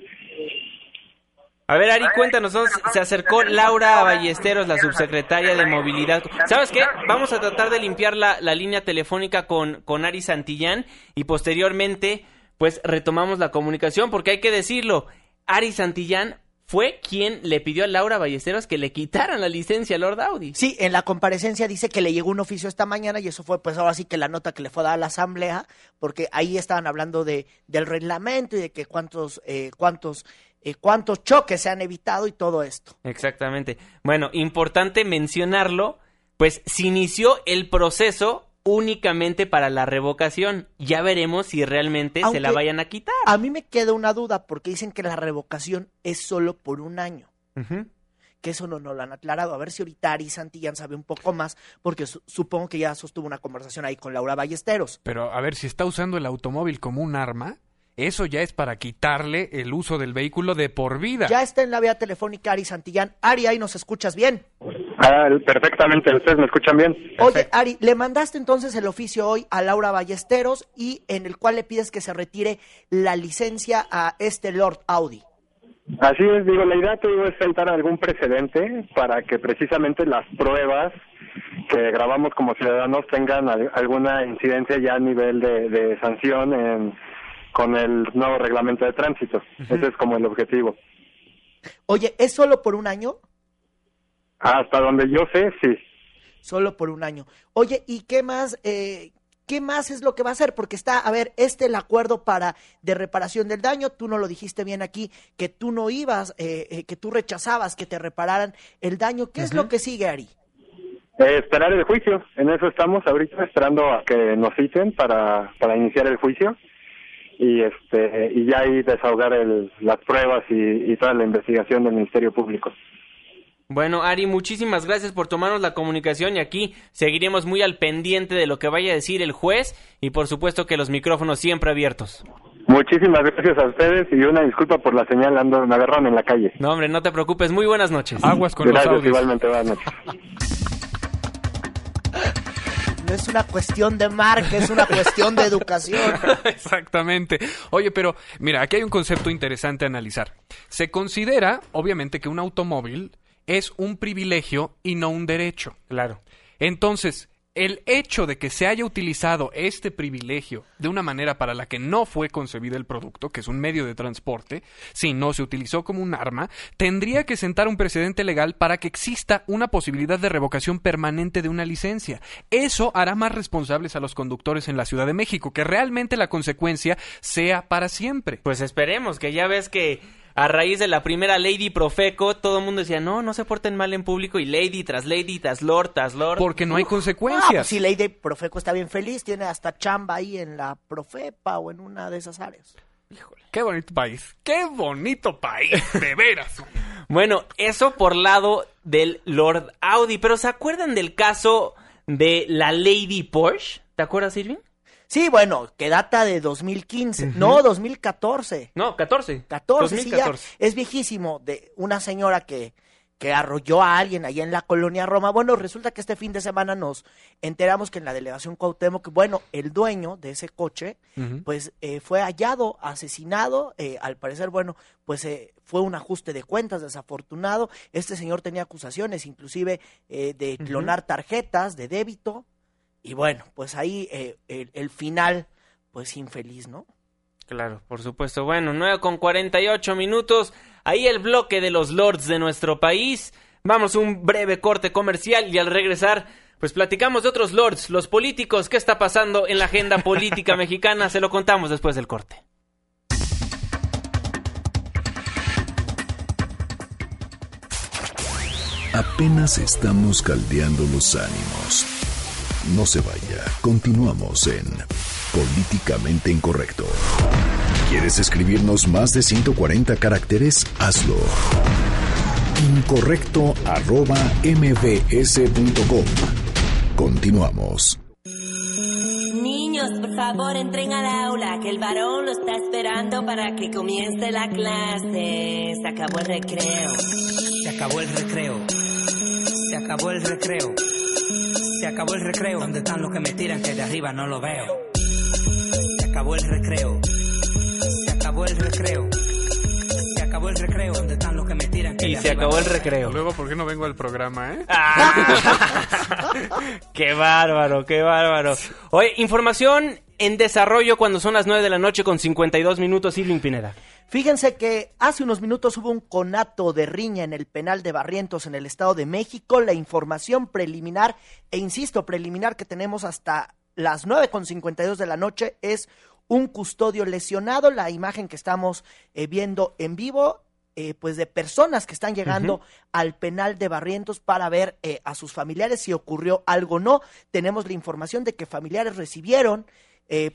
A ver, Ari, cuéntanos, ¿no? se acercó Laura Ballesteros, la subsecretaria de Movilidad. ¿Sabes qué? Vamos a tratar de limpiar la, la línea telefónica con, con Ari Santillán y posteriormente, pues retomamos la comunicación, porque hay que decirlo, Ari Santillán fue quien le pidió a Laura Ballesteros que le quitaran la licencia a Lord Audi. Sí, en la comparecencia dice que le llegó un oficio esta mañana y eso fue pues ahora sí que la nota que le fue dada a la asamblea, porque ahí estaban hablando de del reglamento y de que cuántos eh, cuántos eh, cuántos choques se han evitado y todo esto. Exactamente. Bueno, importante mencionarlo, pues se inició el proceso únicamente para la revocación. Ya veremos si realmente se la vayan a quitar. A mí me queda una duda porque dicen que la revocación es solo por un año. Que eso no, no lo han aclarado. A ver si ahorita Ari Santillán sabe un poco más, porque su- supongo que ya sostuvo una conversación ahí con Laura Ballesteros. Pero a ver, si está usando el automóvil como un arma, eso ya es para quitarle el uso del vehículo de por vida. Ya está en la vía telefónica Ari Santillán. Ari, ahí nos escuchas bien. Ah, perfectamente, ¿ustedes me escuchan bien? Oye, Ari, le mandaste entonces el oficio hoy a Laura Ballesteros y en el cual le pides que se retire la licencia a este Lord Audi. Así es, digo, la idea te digo es sentar algún precedente para que precisamente las pruebas que grabamos como ciudadanos tengan al- alguna incidencia ya a nivel de, de sanción en- con el nuevo reglamento de tránsito. Ese es como el objetivo. Oye, ¿es solo por un año? Hasta donde yo sé, sí. Solo por un año. Oye, ¿y qué más? eh, ¿Qué más es lo que va a hacer? Porque está, a ver, este el acuerdo para de reparación del daño. Tú no lo dijiste bien aquí, que tú no ibas, eh, eh, que tú rechazabas que te repararan el daño. ¿Qué es lo que sigue, Ari? Eh, esperar el juicio, en eso estamos ahorita esperando a que nos citen para, para iniciar el juicio y este y ya ahí desahogar el, las pruebas y, y toda la investigación del Ministerio Público. Bueno, Ari, muchísimas gracias por tomarnos la comunicación y aquí seguiremos muy al pendiente de lo que vaya a decir el juez y por supuesto que los micrófonos siempre abiertos. Muchísimas gracias a ustedes y una disculpa por la señal, ando, me agarraron en la calle. No, hombre, no te preocupes. Muy buenas noches. Aguas con Gracias, los audios. igualmente, buenas noches. No es una cuestión de marca, es una cuestión de educación. Exactamente. Oye, pero mira, aquí hay un concepto interesante a analizar. Se considera, obviamente, que un automóvil es un privilegio y no un derecho. Claro. Entonces, el hecho de que se haya utilizado este privilegio de una manera para la que no fue concebido el producto, que es un medio de transporte, si no se utilizó como un arma, tendría que sentar un precedente legal para que exista una posibilidad de revocación permanente de una licencia. Eso hará más responsables a los conductores en la Ciudad de México, que realmente la consecuencia sea para siempre. Pues esperemos, que ya ves que a raíz de la primera Lady Profeco, todo el mundo decía, no, no se porten mal en público y Lady tras Lady, tras Lord, tras Lord. Porque no hay Ah, consecuencias. pues si Lady Profeco está bien feliz, tiene hasta chamba ahí en la Profepa o en una de esas áreas. Qué bonito país. Qué bonito país, de veras. Bueno, eso por lado del Lord Audi, pero ¿se acuerdan del caso de la Lady Porsche? ¿Te acuerdas, Irving? Sí, bueno, que data de 2015, no 2014. No, 14. 14, sí, ya es viejísimo de una señora que que arrolló a alguien allá en la colonia Roma. Bueno, resulta que este fin de semana nos enteramos que en la delegación Cuauhtémoc, bueno, el dueño de ese coche, pues eh, fue hallado, asesinado, eh, al parecer, bueno, pues eh, fue un ajuste de cuentas desafortunado. Este señor tenía acusaciones, inclusive de clonar tarjetas de débito. Y bueno, pues ahí el, el final, pues infeliz, ¿no? Claro, por supuesto. Bueno, 9 con 48 minutos. Ahí el bloque de los lords de nuestro país. Vamos a un breve corte comercial y al regresar, pues platicamos de otros lords, los políticos, qué está pasando en la agenda política mexicana. Se lo contamos después del corte. Apenas estamos caldeando los ánimos. No se vaya, continuamos en Políticamente Incorrecto. ¿Quieres escribirnos más de 140 caracteres? Hazlo. Incorrecto arroba mbs.com. Continuamos. Niños, por favor, entren al aula, que el varón lo está esperando para que comience la clase. Se acabó el recreo. Se acabó el recreo. Se acabó el recreo. Se acabó el recreo. ¿Dónde están los que me tiran que de arriba no lo veo? acabó el recreo. Se acabó el recreo. Se acabó el recreo. ¿Dónde están los que me tiran? y se acabó el recreo. Luego, ¿por qué no vengo al programa, eh? qué bárbaro, qué bárbaro. Oye, información en desarrollo cuando son las 9 de la noche con 52 minutos, Irving Pineda. Fíjense que hace unos minutos hubo un conato de riña en el penal de Barrientos en el Estado de México. La información preliminar, e insisto, preliminar que tenemos hasta las 9.52 de la noche es un custodio lesionado. La imagen que estamos eh, viendo en vivo, eh, pues de personas que están llegando al penal de Barrientos para ver eh, a sus familiares si ocurrió algo o no. Tenemos la información de que familiares recibieron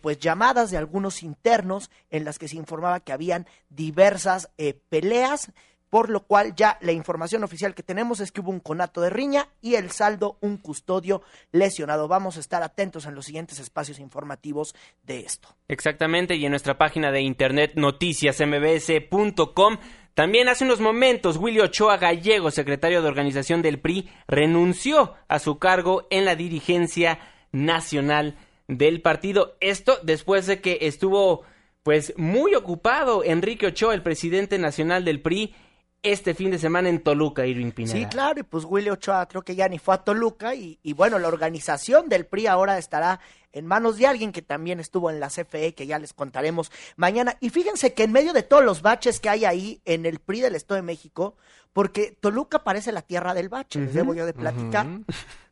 pues llamadas de algunos internos en las que se informaba que habían diversas peleas por lo cual ya la información oficial que tenemos es que hubo un conato de riña y el saldo un custodio lesionado. Vamos a estar atentos en los siguientes espacios informativos de esto. Exactamente, y en nuestra página de internet noticiasmbs.com también hace unos momentos Willy Ochoa Gallego, secretario de organización del PRI, renunció a su cargo en la dirigencia nacional del partido. Esto después de que estuvo pues muy ocupado Enrique Ochoa, el presidente nacional del PRI, este fin de semana en Toluca, Irving Pineda. Sí, claro, y pues Willy Ochoa creo que ya ni fue a Toluca y, y, bueno, la organización del PRI ahora estará en manos de alguien que también estuvo en la CFE, que ya les contaremos mañana. Y fíjense que en medio de todos los baches que hay ahí en el PRI del Estado de México, porque Toluca parece la tierra del bache, les debo yo de platicar.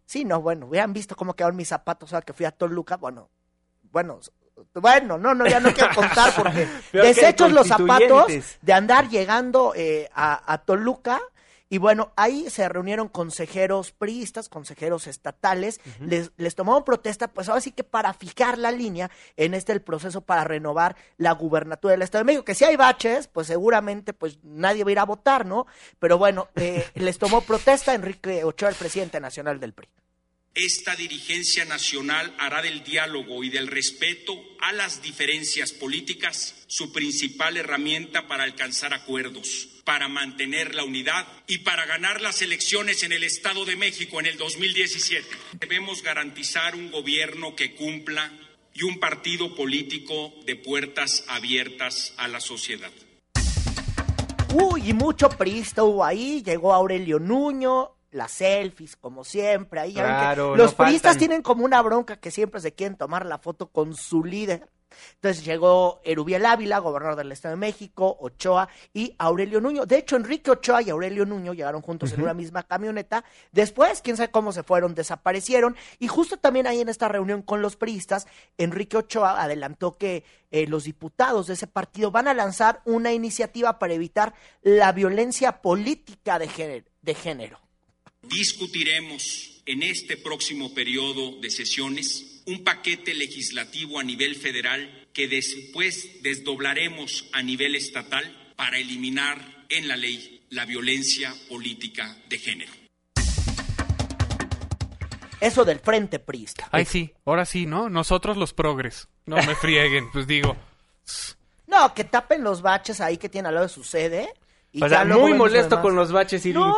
Sí, no, bueno, hubieran visto cómo quedaron mis zapatos ahora que fui a Toluca, bueno, bueno, bueno, no, no, ya no quiero contar porque desechos los zapatos de andar llegando eh, a, Toluca. Y bueno, ahí se reunieron consejeros priistas, consejeros estatales, les, les tomaron protesta, pues ahora sí que para fijar la línea en este el proceso para renovar la gubernatura del Estado de México, que si hay baches, pues seguramente pues nadie va a ir a votar, ¿no? Pero bueno, eh, les tomó protesta Enrique Ochoa, el presidente nacional del PRI. Esta dirigencia nacional hará del diálogo y del respeto a las diferencias políticas su principal herramienta para alcanzar acuerdos, para mantener la unidad y para ganar las elecciones en el Estado de México en el 2017. Debemos garantizar un gobierno que cumpla y un partido político de puertas abiertas a la sociedad. Uy, y mucho priista hubo ahí, llegó Aurelio Nuño, las selfies, como siempre. Ahí los no tienen como una bronca que siempre se quieren tomar la foto con su líder. Entonces llegó Erubiel Ávila, gobernador del Estado de México, Ochoa y Aurelio Nuño. De hecho, Enrique Ochoa y Aurelio Nuño llegaron juntos en una misma camioneta. Después, quién sabe cómo se fueron, desaparecieron. Y justo también ahí en esta reunión con los priistas, Enrique Ochoa adelantó que eh, los diputados de ese partido van a lanzar una iniciativa para evitar la violencia política de De género. Discutiremos en este próximo periodo de sesiones un paquete legislativo a nivel federal que después desdoblaremos a nivel estatal para eliminar en la ley la violencia política de género. Eso del frente priista. Ay, sí, ahora sí, ¿no? Nosotros los progres. No me frieguen, pues digo. No, que tapen los baches ahí que tienen al lado de su sede. Y O sea, muy molesto con los baches y No,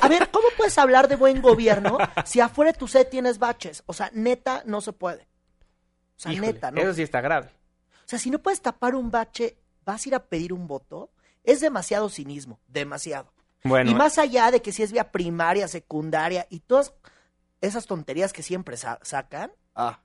A ver, ¿cómo puedes hablar de buen gobierno si afuera de tu sede tienes baches? O sea, neta, no se puede. O sea, neta, ¿no? Eso sí está grave. O sea, si no puedes tapar un bache, ¿vas a ir a pedir un voto? Es demasiado cinismo, demasiado. Bueno, y más allá de que si es vía primaria, secundaria y todas esas tonterías que siempre sa- sacan, ah.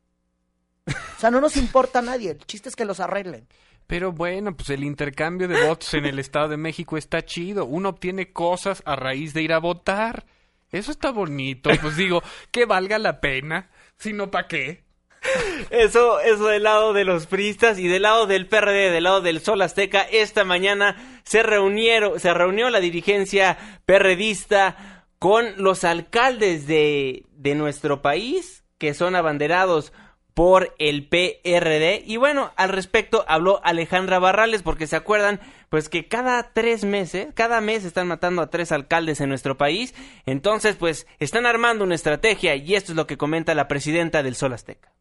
O sea, no nos importa a nadie, el chiste es que los arreglen. Pero bueno, pues el intercambio de votos en el Estado de México está chido. Uno obtiene cosas a raíz de ir a votar. Eso está bonito. Pues digo, que valga la pena. Si no, ¿para qué? Eso, eso del lado de los priistas y del lado del PRD, del lado del Sol Azteca, esta mañana se reunieron, se reunió la dirigencia perredista con los alcaldes de, de nuestro país, que son abanderados por el PRD. Y bueno, al respecto habló Alejandra Barrales, porque se acuerdan, pues que cada tres meses, cada mes están matando a tres alcaldes en nuestro país. Entonces, pues están armando una estrategia y esto es lo que comenta la presidenta del Sol Azteca.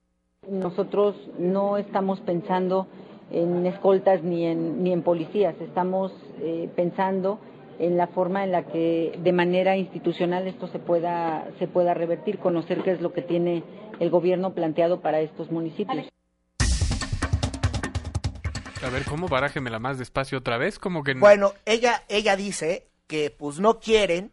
Nosotros no estamos pensando en escoltas ni en, ni en policías, estamos eh, pensando en la forma en la que de manera institucional esto se pueda, se pueda revertir, conocer qué es lo que tiene el gobierno planteado para estos municipios. A ver, ¿cómo? Barájemela más despacio otra vez. Como que no. Bueno, ella, ella dice que pues no quieren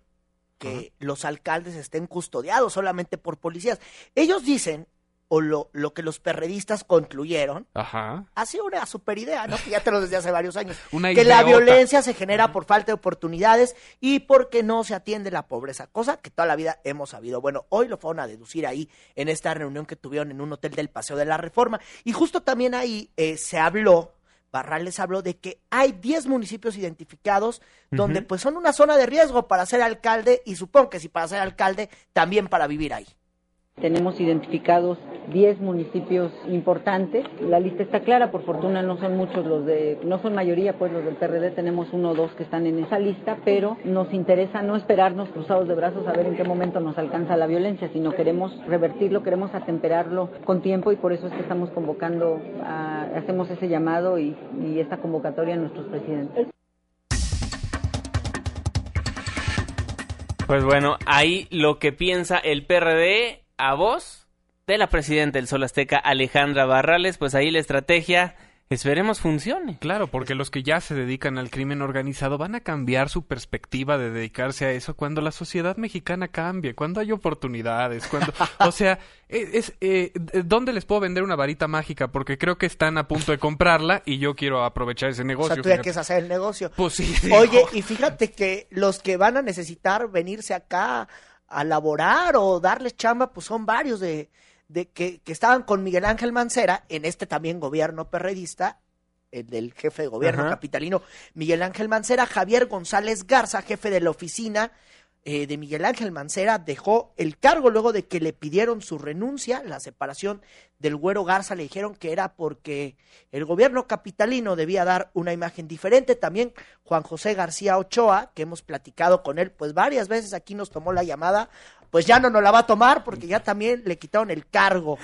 que los alcaldes estén custodiados solamente por policías. Ellos dicen, o lo, lo que los perredistas concluyeron, Ajá. ha sido una super idea, ¿no? Que ya te lo desde hace varios años. Una que la violencia se genera por falta de oportunidades y porque no se atiende la pobreza, cosa que toda la vida hemos sabido. Bueno, hoy lo fueron a deducir ahí en esta reunión que tuvieron en un hotel del Paseo de la Reforma. Y justo también ahí eh, se habló, Barrales habló de que hay 10 municipios identificados donde pues son una zona de riesgo para ser alcalde y supongo que si para ser alcalde, también para vivir ahí. Tenemos identificados 10 municipios importantes. La lista está clara, por fortuna no son muchos los de, no son mayoría pues los del PRD, tenemos uno o dos que están en esa lista, pero nos interesa no esperarnos cruzados de brazos a ver en qué momento nos alcanza la violencia, sino queremos revertirlo, queremos atemperarlo con tiempo y por eso es que estamos convocando, a- hacemos ese llamado y, y esta convocatoria a nuestros presidentes. Pues bueno, ahí lo que piensa el PRD a voz de la presidenta del Sol Azteca, Alejandra Barrales, pues ahí la estrategia, esperemos funcione. Claro, porque los que ya se dedican al crimen organizado van a cambiar su perspectiva de dedicarse a eso cuando la sociedad mexicana cambie, cuando hay oportunidades, cuando, o sea, es, es, eh, ¿dónde les puedo vender una varita mágica? Porque creo que están a punto de comprarla y yo quiero aprovechar ese O negocio. sea, tú ya quieres hacer el negocio. Pues sí. Oye, digo. y fíjate que los que van a necesitar venirse acá a laborar o darles chamba, pues son varios de, de que, que estaban con Miguel Ángel Mancera en este también gobierno perredista, el del jefe de gobierno Ajá. capitalino Miguel Ángel Mancera, Javier González Garza, jefe de la oficina eh, de Miguel Ángel Mancera, dejó el cargo luego de que le pidieron su renuncia, la separación del Güero Garza, le dijeron que era porque el gobierno capitalino debía dar una imagen diferente. También Juan José García Ochoa, que hemos platicado con él, pues varias veces aquí nos tomó la llamada, pues ya no nos la va a tomar porque ya también le quitaron el cargo.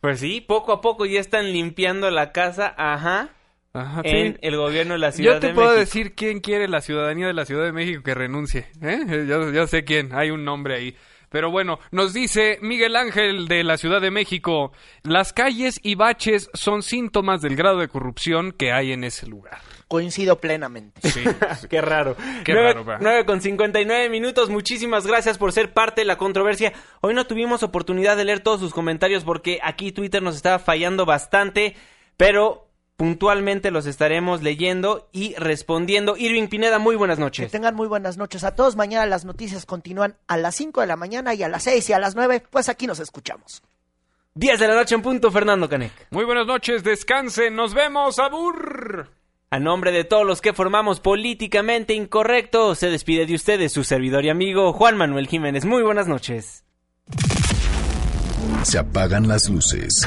Pues sí, poco a poco ya están limpiando la casa, ajá, Ajá, en sí. el gobierno de la Ciudad Yo te de puedo México. decir quién quiere la ciudadanía de la Ciudad de México que renuncie. ¿eh? Yo, yo sé quién, hay un nombre ahí. Pero bueno, nos dice Miguel Ángel de la Ciudad de México, las calles y baches son síntomas del grado de corrupción que hay en ese lugar. Coincido plenamente. Sí, Qué raro. Qué Nueve- raro, va. nueve con 59 minutos. Muchísimas gracias por ser parte de la controversia. Hoy no tuvimos oportunidad de leer todos sus comentarios porque aquí Twitter nos estaba fallando bastante, pero puntualmente los estaremos leyendo y respondiendo. Irving Pineda, muy buenas Que noches. tengan muy buenas noches a todos. Mañana las noticias continúan a las 5 de la mañana y a las 6 y a las 9, pues aquí nos escuchamos. 10 de la noche en punto, Fernando Canec. Muy buenas noches, descansen, nos vemos, abur. A nombre de todos los que formamos Políticamente Incorrecto, se despide de ustedes su servidor y amigo Juan Manuel Jiménez. Muy buenas noches. Se apagan las luces.